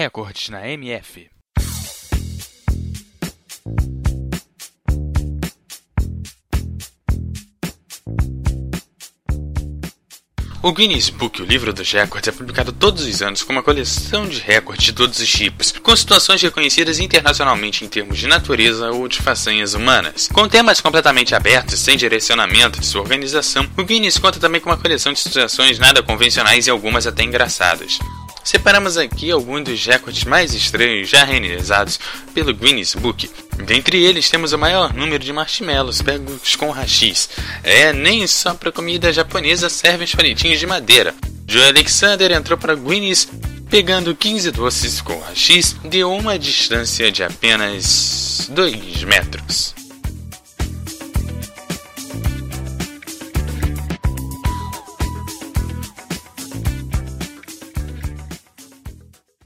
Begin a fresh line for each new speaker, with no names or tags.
Recordes na MF. O Guinness Book, o livro dos recordes, é publicado todos os anos com uma coleção de recordes de todos os tipos, com situações reconhecidas internacionalmente em termos de natureza ou de façanhas humanas. Com temas completamente abertos, sem direcionamento de sua organização, o Guinness conta também com uma coleção de situações nada convencionais e algumas até engraçadas. Separamos aqui alguns dos recordes mais estranhos já realizados pelo Guinness Book. Dentre eles temos o maior número de marshmallows pegos com rachis. É, nem só para comida japonesa servem os palitinhos de madeira. Joe Alexander entrou para Guinness pegando 15 doces com rachis de uma distância de apenas 2 metros.